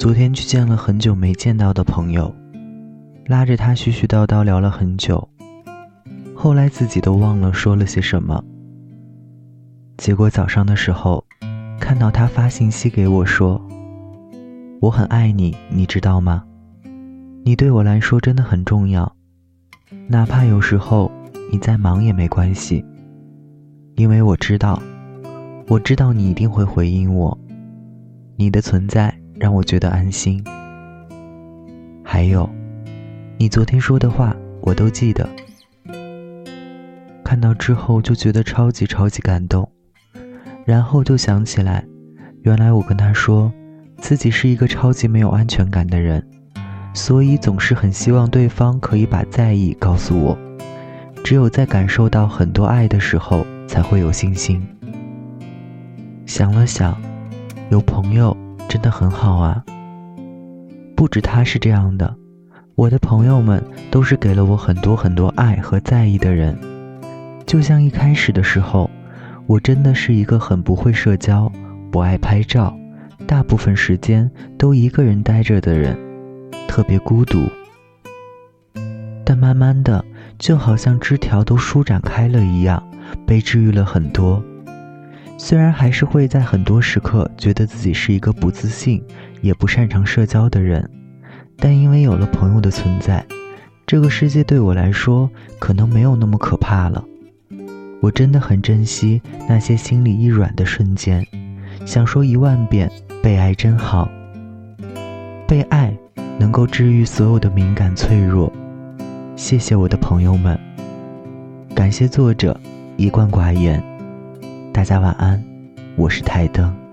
昨天去见了很久没见到的朋友，拉着他絮絮叨叨聊了很久，后来自己都忘了说了些什么。结果早上的时候，看到他发信息给我说：“我很爱你，你知道吗？你对我来说真的很重要，哪怕有时候你在忙也没关系，因为我知道，我知道你一定会回应我，你的存在。”让我觉得安心。还有，你昨天说的话我都记得。看到之后就觉得超级超级感动，然后就想起来，原来我跟他说，自己是一个超级没有安全感的人，所以总是很希望对方可以把在意告诉我。只有在感受到很多爱的时候，才会有信心。想了想，有朋友。真的很好啊！不止他是这样的，我的朋友们都是给了我很多很多爱和在意的人。就像一开始的时候，我真的是一个很不会社交、不爱拍照，大部分时间都一个人待着的人，特别孤独。但慢慢的，就好像枝条都舒展开了一样，被治愈了很多。虽然还是会在很多时刻觉得自己是一个不自信、也不擅长社交的人，但因为有了朋友的存在，这个世界对我来说可能没有那么可怕了。我真的很珍惜那些心里一软的瞬间，想说一万遍被爱真好。被爱能够治愈所有的敏感脆弱。谢谢我的朋友们，感谢作者一贯寡言。大家晚安，我是台灯。